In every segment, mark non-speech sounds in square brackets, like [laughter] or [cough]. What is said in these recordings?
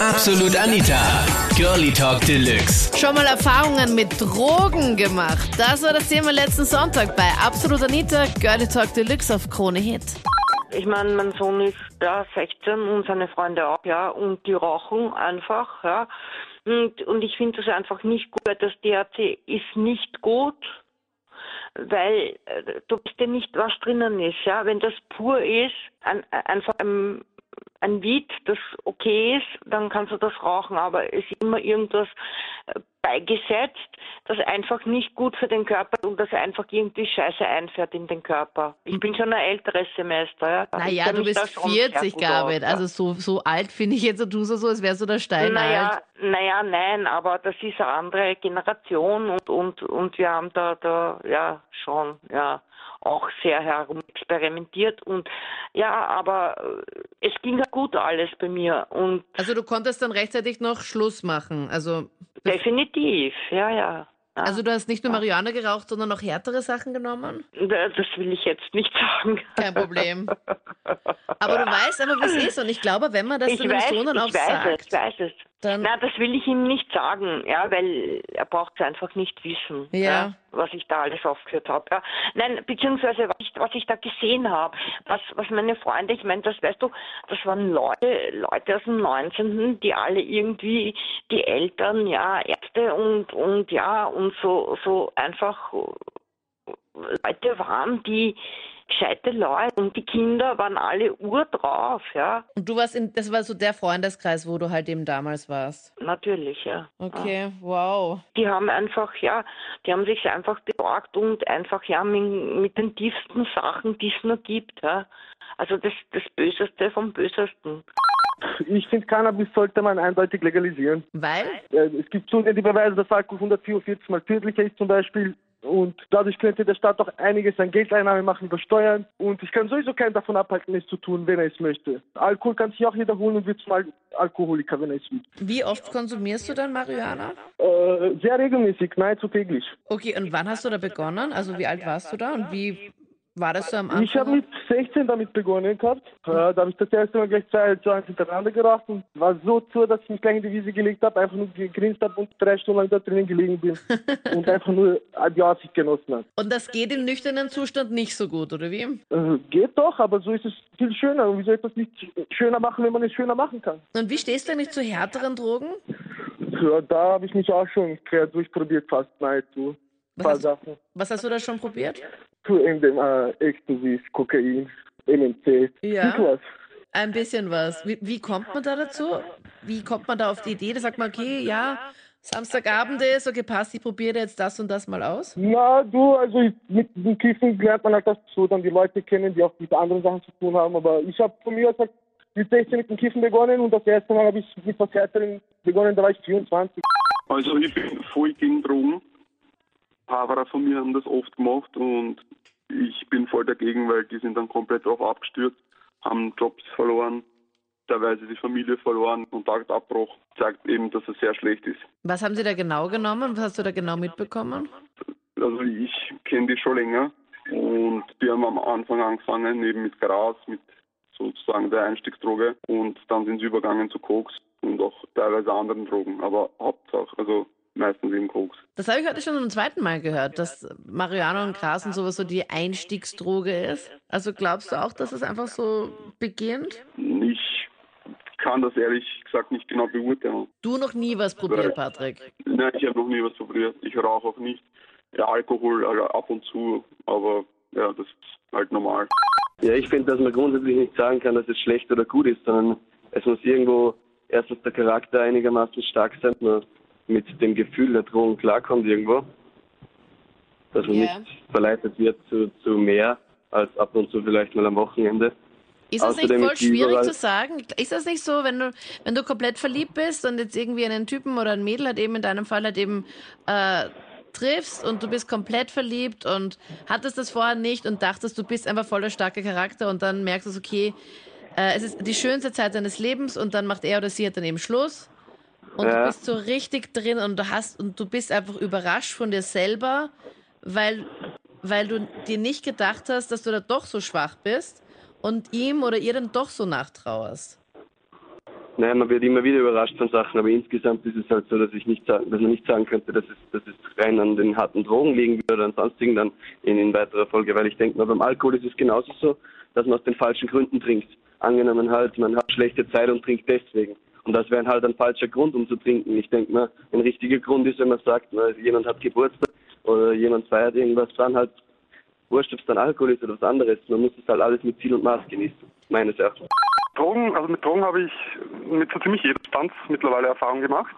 Absolut Anita. Girlie Talk Deluxe. Schon mal Erfahrungen mit Drogen gemacht? Das war das Thema letzten Sonntag bei Absolut Anita, Girlie Talk Deluxe auf Krone Hit. Ich meine, mein Sohn ist ja 16 und seine Freunde auch, ja, und die rauchen einfach, ja. Und, und ich finde das einfach nicht gut, weil das DHC ist nicht gut, weil äh, du weißt ja nicht, was drinnen ist, ja. Wenn das pur ist, ein, einfach ein, ein Weed, das okay ist, dann kannst du das rauchen, aber es ist immer irgendwas äh, beigesetzt, das einfach nicht gut für den Körper ist und das einfach irgendwie Scheiße einfährt in den Körper. Ich bin schon ein älteres Semester. Ja. Naja, du bist schon sehr 40, gut David. aus, ja. Also so, so alt finde ich jetzt, du tust so, als wärst du der Stein Naja, alt. naja, nein, aber das ist eine andere Generation und, und, und wir haben da, da ja schon ja auch sehr herumexperimentiert und ja, aber äh, es ging halt gut alles bei mir und Also du konntest dann rechtzeitig noch Schluss machen. Also, definitiv, ja, ja. also du hast nicht nur Marihuana geraucht, sondern noch härtere Sachen genommen? das will ich jetzt nicht [laughs] sagen. Kein Problem. [laughs] Aber du weißt aber, wie es ist. Und ich glaube, wenn man das ich deinem weiß, Sohn dann ich auch weiß sagt, es, ich weiß es. Dann Na, das will ich ihm nicht sagen, ja, weil er braucht es einfach nicht wissen, Ja. was ich da alles aufgehört habe. Ja. Nein, beziehungsweise was ich, was ich da gesehen habe, was, was meine Freunde, ich meine, das weißt du, das waren Leute, Leute aus dem 19., die alle irgendwie die Eltern, ja, Ärzte und und ja und so so einfach Leute waren, die gescheite Leute und die Kinder waren alle ur drauf, ja, Und du warst in, das war so der Freundeskreis, wo du halt eben damals warst. natürlich, ja. ja. Okay, wow. die haben einfach, ja, die haben sich einfach besorgt und einfach, ja, mit, mit den tiefsten Sachen, die es nur gibt, ja. Also das, das Böseste vom Bösesten. Ich finde, Cannabis sollte man eindeutig legalisieren. Weil? Äh, Es gibt zunehmend die Beweise, dass Alkohol 144 mal tödlicher ist zum Beispiel. Und dadurch könnte der Staat auch einiges an Geldeinnahme machen über Steuern. Und ich kann sowieso keinen davon abhalten, es zu tun, wenn er es möchte. Alkohol kann sich auch jeder holen und wird zum Al Alkoholiker, wenn er es will. Wie oft konsumierst du dann Marihuana? Äh, sehr regelmäßig, nahezu täglich. Okay, und wann hast du da begonnen? Also wie alt warst du da und wie war das so am Anfang? Ich habe mit 16 damit begonnen gehabt. Äh, da habe ich das erste Mal gleich zwei Joints hintereinander geraucht und war so zu, dass ich mich gleich in die Wiese gelegt habe, einfach nur gegrinst habe und drei Stunden lang da drinnen gelegen bin [laughs] und einfach nur die Aussicht genossen habe. Und das geht im nüchternen Zustand nicht so gut, oder wie? Äh, geht doch, aber so ist es viel schöner. Und wie soll ich das nicht schöner machen, wenn man es schöner machen kann? Und wie stehst du eigentlich zu härteren Drogen? Ja, da habe ich mich auch schon durchprobiert, fast nahezu. Paar hast- Sachen. Was hast du da schon probiert? Zu MDMA, Ecstasy, Kokain, MMC, Ja. was. Ein bisschen was. Wie, wie kommt man da dazu? Wie kommt man da auf die Idee? Da sagt man, okay, ja, Samstagabend ist, okay, passt, ich probiere jetzt das und das mal aus. Na, du, also mit dem Kiffen lernt man halt das so, dann die Leute kennen, die auch mit anderen Sachen zu tun haben. Aber ich habe von mir aus halt mit 16 mit dem Kiffen begonnen und das erste Mal habe ich mit was Härterem begonnen, da war ich 24. Also ich bin voll gegen Drogen. Fahrer von mir haben das oft gemacht und ich bin voll dagegen, weil die sind dann komplett drauf abgestürzt, haben Jobs verloren, teilweise die Familie verloren, Kontaktabbruch. Zeigt eben, dass es sehr schlecht ist. Was haben sie da genau genommen? Was hast du da genau mitbekommen? Also ich kenne die schon länger und die haben am Anfang angefangen eben mit Gras, mit sozusagen der Einstiegsdroge und dann sind sie übergegangen zu Koks und auch teilweise anderen Drogen, aber Hauptsache, also meistens eben Koks. Das habe ich heute schon zum zweiten Mal gehört, dass Marihuana und Gras und sowas so die Einstiegsdroge ist. Also glaubst du auch, dass es einfach so beginnt? Ich kann das ehrlich gesagt nicht genau beurteilen. Du noch nie was probiert, Patrick. Nein, ich habe noch nie was probiert. Ich rauche auch nicht. Ja, Alkohol also ab und zu, aber ja, das ist halt normal. Ja, ich finde, dass man grundsätzlich nicht sagen kann, dass es schlecht oder gut ist, sondern es muss irgendwo erstens der Charakter einigermaßen stark sein, mit dem Gefühl der Drohung klarkommt irgendwo. Dass man Ja. nicht verleitet wird zu, zu mehr als ab und zu vielleicht mal am Wochenende. Ist das nicht Außerdem voll ist die schwierig zu sagen? Ist das nicht so, wenn du, wenn du komplett verliebt bist und jetzt irgendwie einen Typen oder ein Mädel halt eben in deinem Fall halt eben äh, triffst und du bist komplett verliebt und hattest das vorher nicht und dachtest, du bist einfach voller starker Charakter und dann merkst du, okay, äh, es ist die schönste Zeit deines Lebens und dann macht er oder sie halt dann eben Schluss und du Ja. bist so richtig drin und du hast und du bist einfach überrascht von dir selber, weil, weil du dir nicht gedacht hast, dass du da doch so schwach bist und ihm oder ihr dann doch so nachtrauerst. Nein, man wird immer wieder überrascht von Sachen, aber insgesamt ist es halt so, dass ich nicht sagen, dass man nicht sagen könnte, dass es, dass es rein an den harten Drogen liegen würde oder an sonstigen dann in, in weiterer Folge, weil ich denke mal, beim Alkohol ist es genauso so, dass man aus den falschen Gründen trinkt. Angenommen halt, man hat schlechte Zeit und trinkt deswegen. Und das wäre halt ein falscher Grund, um zu trinken. Ich denke mal, ein richtiger Grund ist, wenn man sagt, na, jemand hat Geburtstag oder jemand feiert irgendwas, dann halt wurscht, ob es dann Alkohol ist oder was anderes. Man muss es halt alles mit Ziel und Maß genießen, meines Erachtens. Drogen, also mit Drogen habe ich mit so ziemlich jeder Substanz mittlerweile Erfahrung gemacht.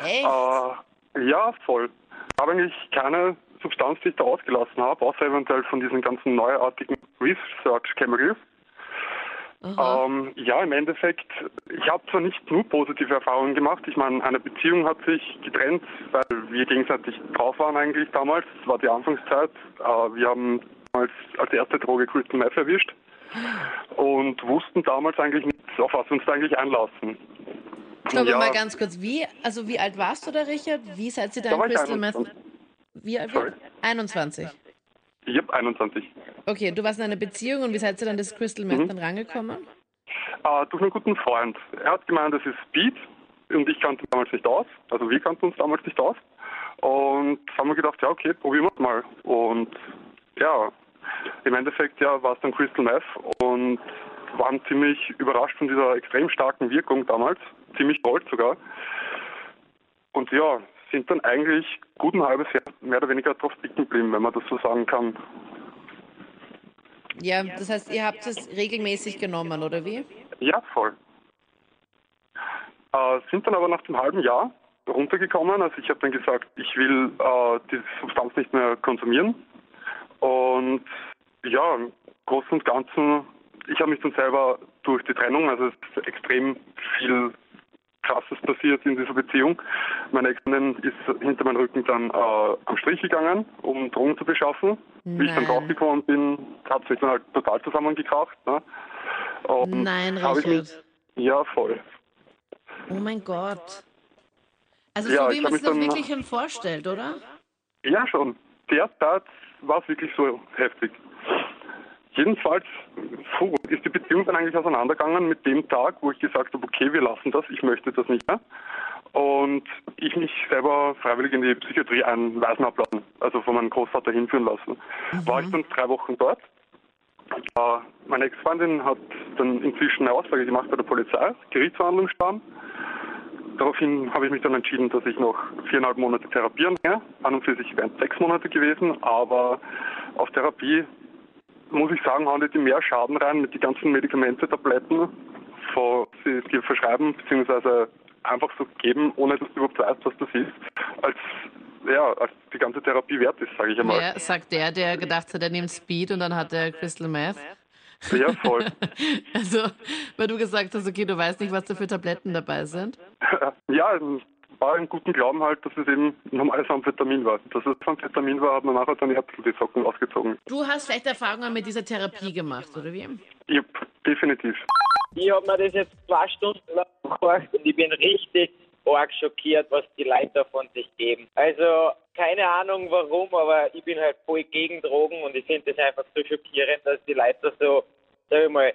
Echt? Äh, ja, voll. Ich habe eigentlich keine Substanz, die ich da ausgelassen habe, außer eventuell von diesen ganzen neuartigen Research Chemicals. Ähm, ja, im Endeffekt, ich habe zwar nicht nur positive Erfahrungen gemacht. Ich meine, eine Beziehung hat sich getrennt, weil wir gegenseitig drauf waren eigentlich damals. Das war die Anfangszeit. Äh, wir haben damals als erste Droge Crystal Meth erwischt und wussten damals eigentlich nicht, auf was wir uns da eigentlich einlassen. Stopp ja. mal ganz kurz. Wie, also wie alt warst du da, Richard? Wie seid ihr da Da in Crystal Meth? 21. Wie alt? Sorry. 21. Ich habe 21. Okay, du warst in einer Beziehung und wie seid ihr dann das Crystal Meth Mhm. dann rangekommen? Äh, durch einen guten Freund. Er hat gemeint, das ist Speed und ich kannte damals nicht aus. Also wir kannten uns damals nicht aus. Und haben wir gedacht, ja okay, probieren wir es mal. Und ja, im Endeffekt ja war es dann Crystal Meth und waren ziemlich überrascht von dieser extrem starken Wirkung damals. Ziemlich gold sogar. Und ja, sind dann eigentlich gut ein halbes Jahr mehr oder weniger drauf dicken geblieben, wenn man das so sagen kann. Ja, das heißt, ihr habt es regelmäßig genommen, oder wie? Ja, voll. Äh, sind dann aber nach dem halben Jahr runtergekommen. Also ich habe dann gesagt, ich will äh, diese Substanz nicht mehr konsumieren. Und ja, im Großen und Ganzen, ich habe mich dann selber durch die Trennung, also es ist extrem viel Krasses passiert in dieser Beziehung. Meine Ex-Freundin ist hinter meinem Rücken dann äh, am Strich gegangen, um Drogen zu beschaffen. Wie ich dann Nein. draufgekommen bin, hat sich dann halt total zusammengekracht. Ne? Und Nein, mich- Richard. Ja, voll. Oh mein Gott. Also Ja, so wie man sich das wirklich schon vorstellt, oder? Ja, schon. Derzeit war es wirklich so heftig. Jedenfalls puh, ist die Beziehung dann eigentlich auseinandergegangen mit dem Tag, wo ich gesagt habe, okay, wir lassen das, ich möchte das nicht mehr. Und ich mich selber freiwillig in die Psychiatrie einweisen habe lassen, also von meinem Großvater hinführen lassen. War ich dann drei Wochen dort. Äh, meine Ex-Freundin hat dann inzwischen eine Aussage gemacht bei der Polizei, Gerichtsverhandlung stand. Daraufhin habe ich mich dann entschieden, dass ich noch viereinhalb Monate therapieren gehe. An und für sich wären es sechs Monate gewesen, aber auf Therapie muss ich sagen, hauen die mehr Schaden rein mit den ganzen Medikamente, Tabletten, vor, sie dir verschreiben, beziehungsweise einfach so geben, ohne dass du überhaupt weißt, was das ist, als, ja, als die ganze Therapie wert ist, sage ich einmal. Ja, sagt der, der gedacht hat, er nimmt Speed und dann hat er Crystal Meth. Ja, voll. [laughs] Also, weil du gesagt hast, okay, du weißt nicht, was da für Tabletten dabei sind. [laughs] ja, war im guten Glauben halt, dass es eben normales Amphetamin war. Dass es Amphetamin war, hat man nachher dann die Ärzte die Socken ausgezogen. Du hast vielleicht Erfahrungen mit dieser Therapie gemacht, oder wie? Yep, definitiv. Ich habe mir das jetzt zwei Stunden lang angehört und ich bin richtig arg schockiert, was die Leute von sich geben. Also keine Ahnung warum, aber ich bin halt voll gegen Drogen und ich finde das einfach so schockierend, dass die Leute so, sag ich mal,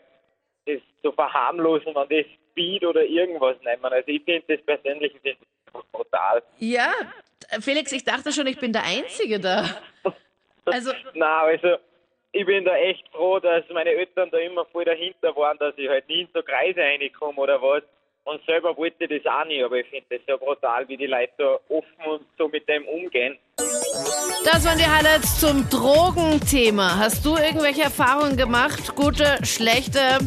das so verharmlosen an das Speed oder irgendwas nehmen. Also ich finde das persönlich ich find das brutal. Ja, Felix, ich dachte schon, ich bin der Einzige da. Also, [laughs] Na, also ich bin da echt froh, dass meine Eltern da immer voll dahinter waren, dass ich halt nie in so Kreise reinkomme oder was. Und selber wollte ich das auch nicht, aber ich finde das so brutal, wie die Leute da offen und so mit dem umgehen. das waren die Highlights zum Drogenthema. Hast du irgendwelche Erfahrungen gemacht? Gute, schlechte?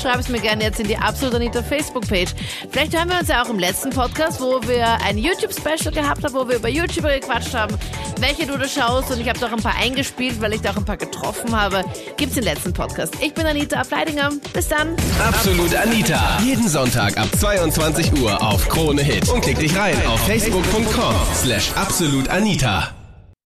Schreib es mir gerne jetzt in die Absolut Anita Facebook-Page. Vielleicht hören wir uns ja auch im letzten Podcast, wo wir ein YouTube-Special gehabt haben, wo wir über YouTuber gequatscht haben, welche du da schaust. Und ich habe doch ein paar eingespielt, weil ich da auch ein paar getroffen habe. Gibt's den letzten Podcast. Ich bin Anita Ableidinger. Bis dann. Absolut Anita. Jeden Sonntag ab 22 Uhr auf Krone Hit. Und klick dich rein auf facebook.com slash absolutanita.